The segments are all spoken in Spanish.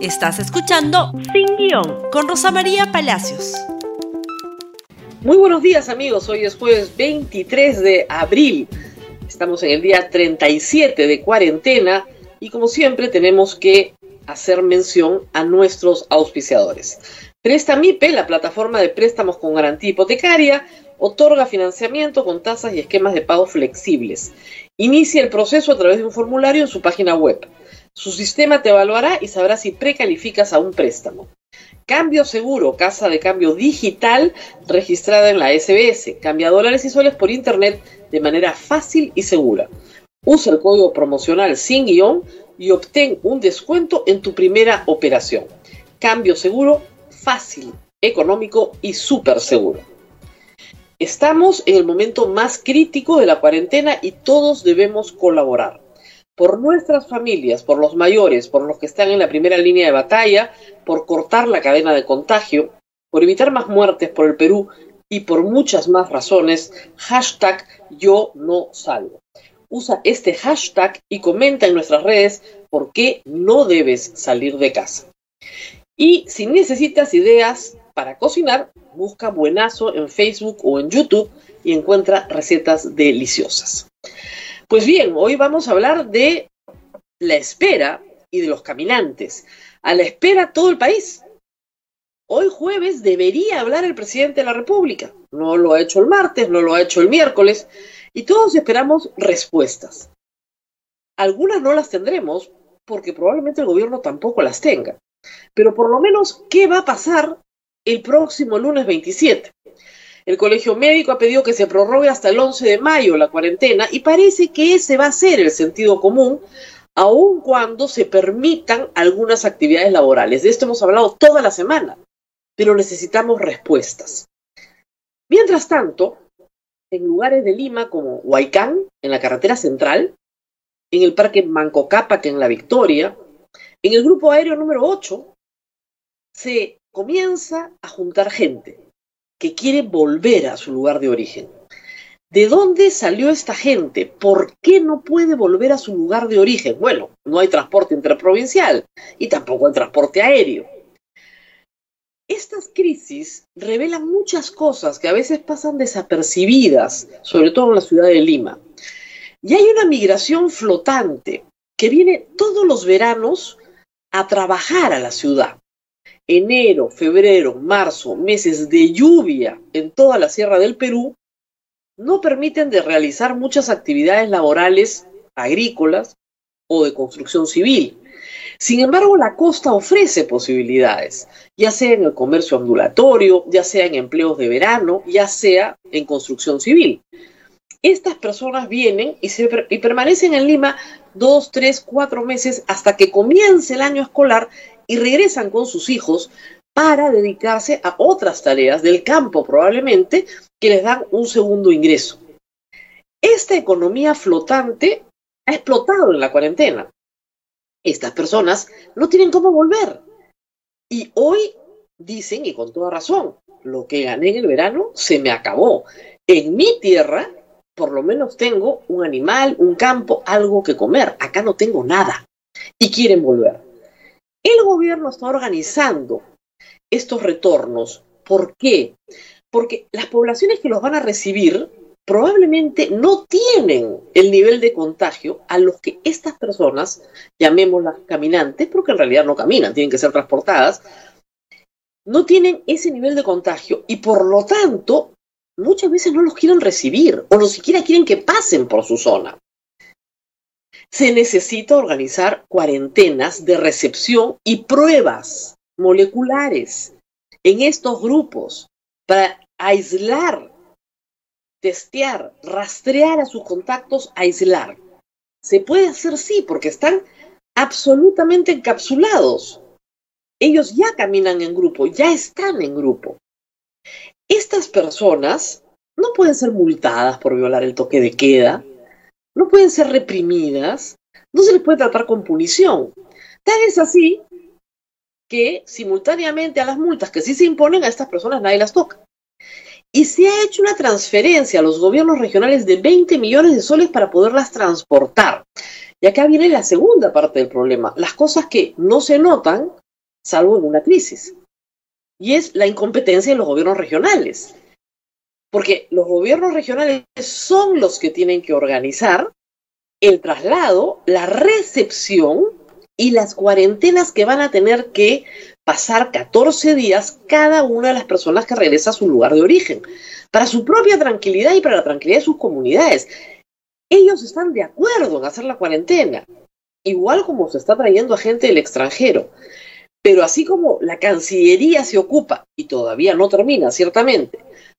Estás escuchando Sin Guión con Rosa María Palacios. Muy buenos días amigos, hoy es jueves 23 de abril. Estamos en el día 37 de cuarentena y como siempre tenemos que hacer mención a nuestros auspiciadores. Prestamipe, la plataforma de préstamos con garantía hipotecaria, otorga financiamiento con tasas y esquemas de pago flexibles. Inicia el proceso a través de un formulario en su página web. Su sistema te evaluará y sabrá si precalificas a un préstamo. Cambio seguro, casa de cambio digital registrada en la SBS. Cambia dólares y soles por internet de manera fácil y segura. Usa el código promocional sin guion y obtén un descuento en tu primera operación. Cambio seguro, fácil, económico y súper seguro. Estamos en el momento más crítico de la cuarentena y todos debemos colaborar por nuestras familias, por los mayores, por los que están en la primera línea de batalla, por cortar la cadena de contagio, por evitar más muertes por el Perú y por muchas más razones, hashtag yo no. Usa este hashtag y comenta en nuestras redes por qué no debes salir de casa. Y si necesitas ideas para cocinar, busca Buenazo en Facebook o en YouTube y encuentra recetas deliciosas. Pues bien, hoy vamos a hablar de la espera y de los caminantes. A la espera todo el país. Hoy jueves debería hablar el presidente de la República. No lo ha hecho el martes, no lo ha hecho el miércoles. Y todos esperamos respuestas. Algunas no las tendremos porque probablemente el gobierno tampoco las tenga. Pero por lo menos, ¿qué va a pasar el próximo lunes 27? El Colegio Médico ha pedido que se prorrogue hasta el 11 de mayo la cuarentena y parece que ese va a ser el sentido común, aun cuando se permitan algunas actividades laborales. De esto hemos hablado toda la semana, pero necesitamos respuestas. Mientras tanto, en lugares de Lima como Huaycán, en la carretera central, en el parque Manco Cápac en La Victoria, en el grupo aéreo número 8, se comienza a juntar gente que quiere volver a su lugar de origen. ¿De dónde salió esta gente? ¿Por qué no puede volver a su lugar de origen? Bueno, no hay transporte interprovincial y tampoco hay transporte aéreo. Estas crisis revelan muchas cosas que a veces pasan desapercibidas, sobre todo en la ciudad de Lima. Y hay una migración flotante que viene todos los veranos a trabajar a la ciudad enero, febrero, marzo, meses de lluvia en toda la sierra del Perú, no permiten de realizar muchas actividades laborales agrícolas o de construcción civil. Sin embargo, la costa ofrece posibilidades, ya sea en el comercio ambulatorio, ya sea en empleos de verano, ya sea en construcción civil. Estas personas vienen y, y permanecen en Lima dos, tres, cuatro meses hasta que comience el año escolar y regresan con sus hijos para dedicarse a otras tareas del campo probablemente que les dan un segundo ingreso. Esta economía flotante ha explotado en la cuarentena. Estas personas no tienen cómo volver. Y hoy dicen, y con toda razón, lo que gané en el verano se me acabó. En mi tierra, por lo menos tengo un animal, un campo, algo que comer. Acá no tengo nada. Y quieren volver. El gobierno está organizando estos retornos. ¿Por qué? Porque las poblaciones que los van a recibir probablemente no tienen el nivel de contagio a los que estas personas, llamémoslas caminantes, porque en realidad no caminan, tienen que ser transportadas, no tienen ese nivel de contagio y por lo tanto muchas veces no los quieren recibir o ni siquiera quieren que pasen por su zona se necesita organizar cuarentenas de recepción y pruebas moleculares en estos grupos para aislar, testear, rastrear a sus contactos, aislar. Se puede hacer sí, porque están absolutamente encapsulados. Ellos ya caminan en grupo, ya están en grupo. Estas personas no pueden ser multadas por violar el toque de queda, no pueden ser reprimidas, no se les puede tratar con punición. Tal es así que simultáneamente a las multas que sí se imponen a estas personas nadie las toca. Y se ha hecho una transferencia a los gobiernos regionales de 20 millones de soles para poderlas transportar. Y acá viene la segunda parte del problema. Las cosas que no se notan salvo en una crisis. Y es la incompetencia de los gobiernos regionales. Porque los gobiernos regionales son los que tienen que organizar el traslado, la recepción y las cuarentenas que van a tener que pasar 14 días cada una de las personas que regresa a su lugar de origen, para su propia tranquilidad y para la tranquilidad de sus comunidades. Ellos están de acuerdo en hacer la cuarentena, igual como se está trayendo a gente del extranjero. Pero así como la Cancillería se ocupa, y todavía no termina, ciertamente,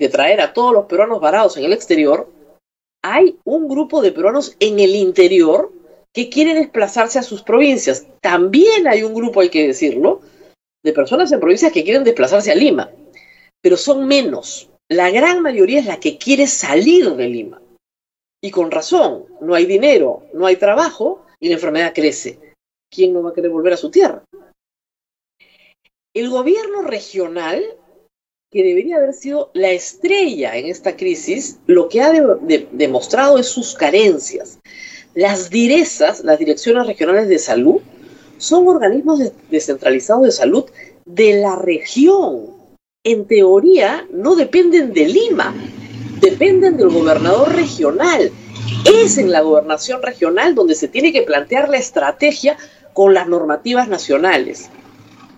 de traer a todos los peruanos varados en el exterior, hay un grupo de peruanos en el interior que quieren desplazarse a sus provincias. También hay un grupo, hay que decirlo, de personas en provincias que quieren desplazarse a Lima, pero son menos. La gran mayoría es la que quiere salir de Lima. Y con razón, no hay dinero, no hay trabajo y la enfermedad crece. ¿Quién no va a querer volver a su tierra? El gobierno regional que debería haber sido la estrella en esta crisis, lo que ha demostrado es sus carencias. Las direzas, las direcciones regionales de salud, son organismos descentralizados de salud de la región. En teoría, no dependen de Lima, dependen del gobernador regional. Es en la gobernación regional donde se tiene que plantear la estrategia con las normativas nacionales.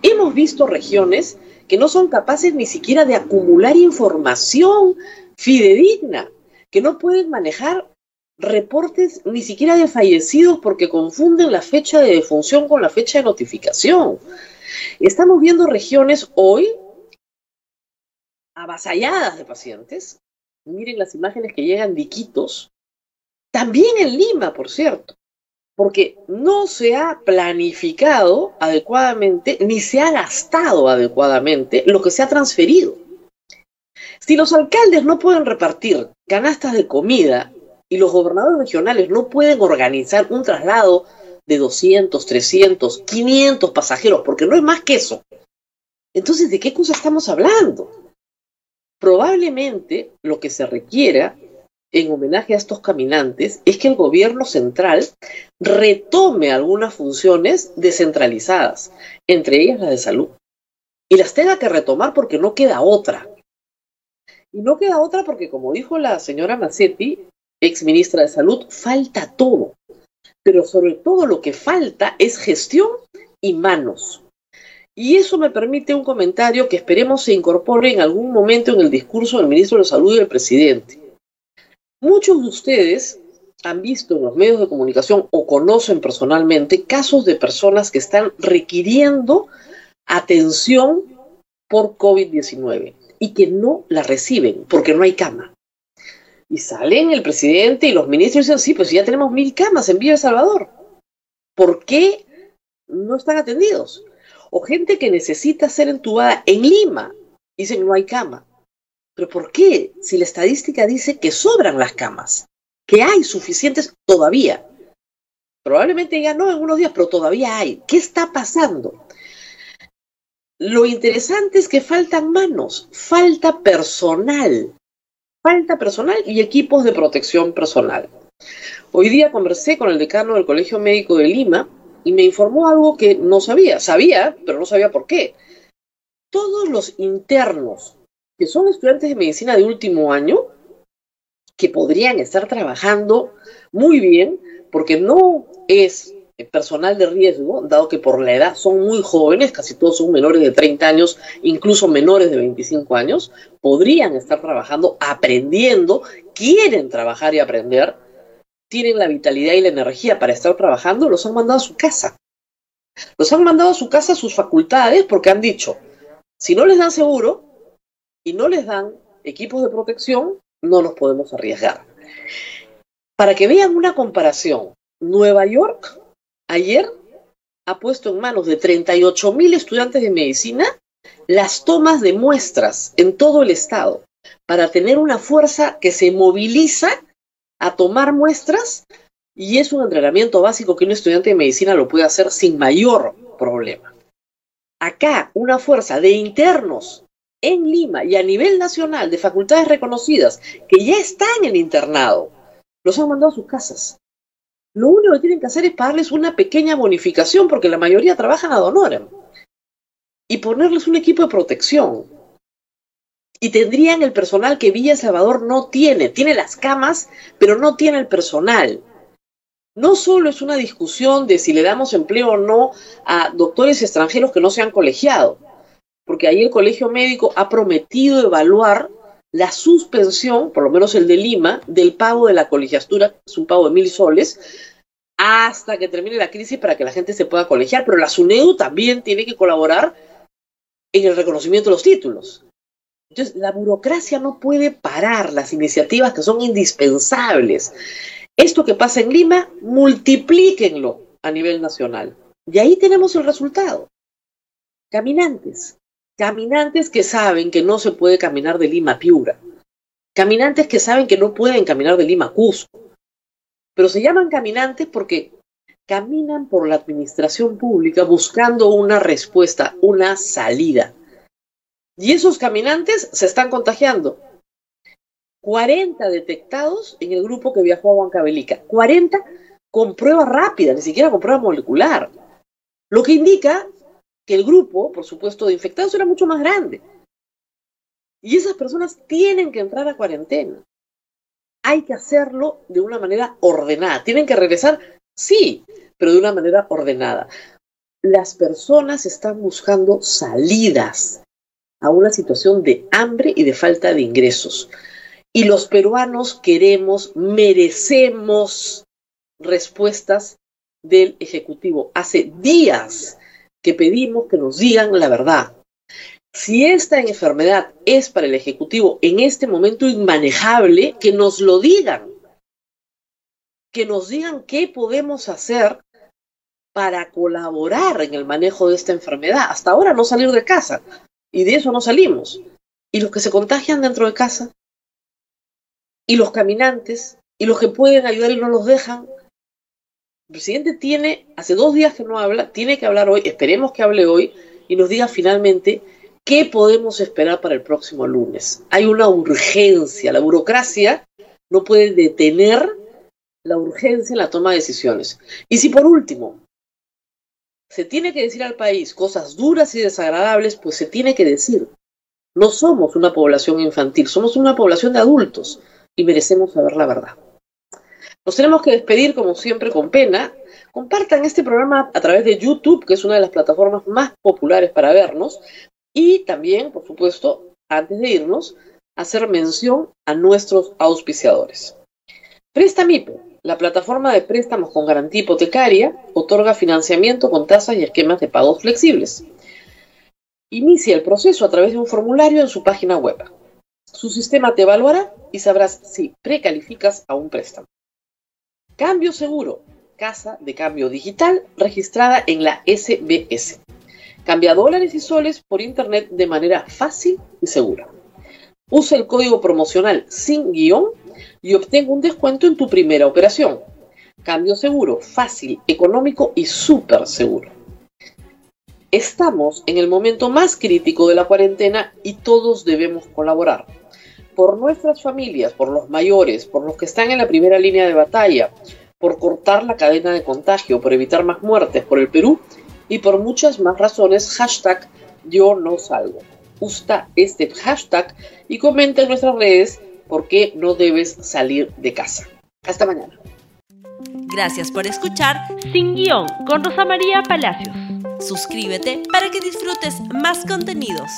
Hemos visto regiones que no son capaces ni siquiera de acumular información fidedigna, que no pueden manejar reportes ni siquiera de fallecidos porque confunden la fecha de defunción con la fecha de notificación. Estamos viendo regiones hoy avasalladas de pacientes. Miren las imágenes que llegan de Iquitos. También en Lima, por cierto porque no se ha planificado adecuadamente ni se ha gastado adecuadamente lo que se ha transferido. Si los alcaldes no pueden repartir canastas de comida y los gobernadores regionales no pueden organizar un traslado de 200, 300, 500 pasajeros, porque no es más que eso, entonces, ¿de qué cosa estamos hablando? Probablemente lo que se requiera en homenaje a estos caminantes es que el gobierno central retome algunas funciones descentralizadas, entre ellas la de salud, y las tenga que retomar porque no queda otra. Y no queda otra porque, como dijo la señora Massetti, ex ministra de Salud, falta todo. Pero sobre todo lo que falta es gestión y manos. Y eso me permite un comentario que esperemos se incorpore en algún momento en el discurso del ministro de Salud y del presidente. Muchos de ustedes han visto en los medios de comunicación o conocen personalmente casos de personas que están requiriendo atención por COVID-19 y que no la reciben porque no hay cama. Y salen el presidente y los ministros y dicen, sí, pues ya tenemos mil camas en Villa El Salvador. ¿Por qué no están atendidos? O gente que necesita ser entubada en Lima, dicen no hay cama. ¿Pero por qué? Si la estadística dice que sobran las camas, que hay suficientes todavía. Probablemente ya no en unos días, pero todavía hay. ¿Qué está pasando? Lo interesante es que faltan manos, falta personal, falta personal y equipos de protección personal. Hoy día conversé con el decano del Colegio Médico de Lima y me informó algo que no sabía. Sabía, pero no sabía por qué. Todos los internos que son estudiantes de medicina de último año, que podrían estar trabajando muy bien, porque no es personal de riesgo, dado que por la edad son muy jóvenes, casi todos son menores de 30 años, incluso menores de 25 años, podrían estar trabajando, aprendiendo, quieren trabajar y aprender, tienen la vitalidad y la energía para estar trabajando, los han mandado a su casa. Los han mandado a su casa a sus facultades porque han dicho, si no les dan seguro, y no les dan equipos de protección, no nos podemos arriesgar. Para que vean una comparación, Nueva York ayer ha puesto en manos de 38 mil estudiantes de medicina las tomas de muestras en todo el estado para tener una fuerza que se moviliza a tomar muestras y es un entrenamiento básico que un estudiante de medicina lo puede hacer sin mayor problema. Acá, una fuerza de internos en Lima y a nivel nacional de facultades reconocidas que ya están en internado, los han mandado a sus casas. Lo único que tienen que hacer es pagarles una pequeña bonificación porque la mayoría trabajan a honorem. y ponerles un equipo de protección. Y tendrían el personal que Villa Salvador no tiene. Tiene las camas, pero no tiene el personal. No solo es una discusión de si le damos empleo o no a doctores extranjeros que no se han colegiado, porque ahí el Colegio Médico ha prometido evaluar la suspensión, por lo menos el de Lima, del pago de la colegiatura, es un pago de mil soles, hasta que termine la crisis para que la gente se pueda colegiar, pero la SUNEDU también tiene que colaborar en el reconocimiento de los títulos. Entonces, la burocracia no puede parar las iniciativas que son indispensables. Esto que pasa en Lima, multiplíquenlo a nivel nacional. Y ahí tenemos el resultado. Caminantes. Caminantes que saben que no se puede caminar de Lima a Piura. Caminantes que saben que no pueden caminar de Lima a Cusco. Pero se llaman caminantes porque caminan por la administración pública buscando una respuesta, una salida. Y esos caminantes se están contagiando. 40 detectados en el grupo que viajó a Huancavelica. 40 con prueba rápida, ni siquiera con prueba molecular. Lo que indica que el grupo, por supuesto, de infectados era mucho más grande. Y esas personas tienen que entrar a cuarentena. Hay que hacerlo de una manera ordenada. Tienen que regresar, sí, pero de una manera ordenada. Las personas están buscando salidas a una situación de hambre y de falta de ingresos. Y los peruanos queremos, merecemos respuestas del Ejecutivo. Hace días que pedimos que nos digan la verdad. Si esta enfermedad es para el Ejecutivo en este momento inmanejable, que nos lo digan. Que nos digan qué podemos hacer para colaborar en el manejo de esta enfermedad. Hasta ahora no salir de casa. Y de eso no salimos. Y los que se contagian dentro de casa. Y los caminantes. Y los que pueden ayudar y no los dejan. El presidente tiene, hace dos días que no habla, tiene que hablar hoy, esperemos que hable hoy y nos diga finalmente qué podemos esperar para el próximo lunes. Hay una urgencia, la burocracia no puede detener la urgencia en la toma de decisiones. Y si por último se tiene que decir al país cosas duras y desagradables, pues se tiene que decir. No somos una población infantil, somos una población de adultos y merecemos saber la verdad. Nos tenemos que despedir, como siempre, con pena. Compartan este programa a través de YouTube, que es una de las plataformas más populares para vernos. Y también, por supuesto, antes de irnos, hacer mención a nuestros auspiciadores. Prestamipo, la plataforma de préstamos con garantía hipotecaria, otorga financiamiento con tasas y esquemas de pagos flexibles. Inicia el proceso a través de un formulario en su página web. Su sistema te evaluará y sabrás si precalificas a un préstamo. Cambio Seguro, casa de cambio digital registrada en la SBS. Cambia dólares y soles por internet de manera fácil y segura. Usa el código promocional sin guion y obtenga un descuento en tu primera operación. Cambio seguro, fácil, económico y súper seguro. Estamos en el momento más crítico de la cuarentena y todos debemos colaborar por nuestras familias, por los mayores, por los que están en la primera línea de batalla, por cortar la cadena de contagio, por evitar más muertes por el Perú y por muchas más razones, hashtag yo no. Usa este hashtag y comenta en nuestras redes por qué no debes salir de casa. Hasta mañana. Gracias por escuchar Sin Guión con Rosa María Palacios. Suscríbete para que disfrutes más contenidos.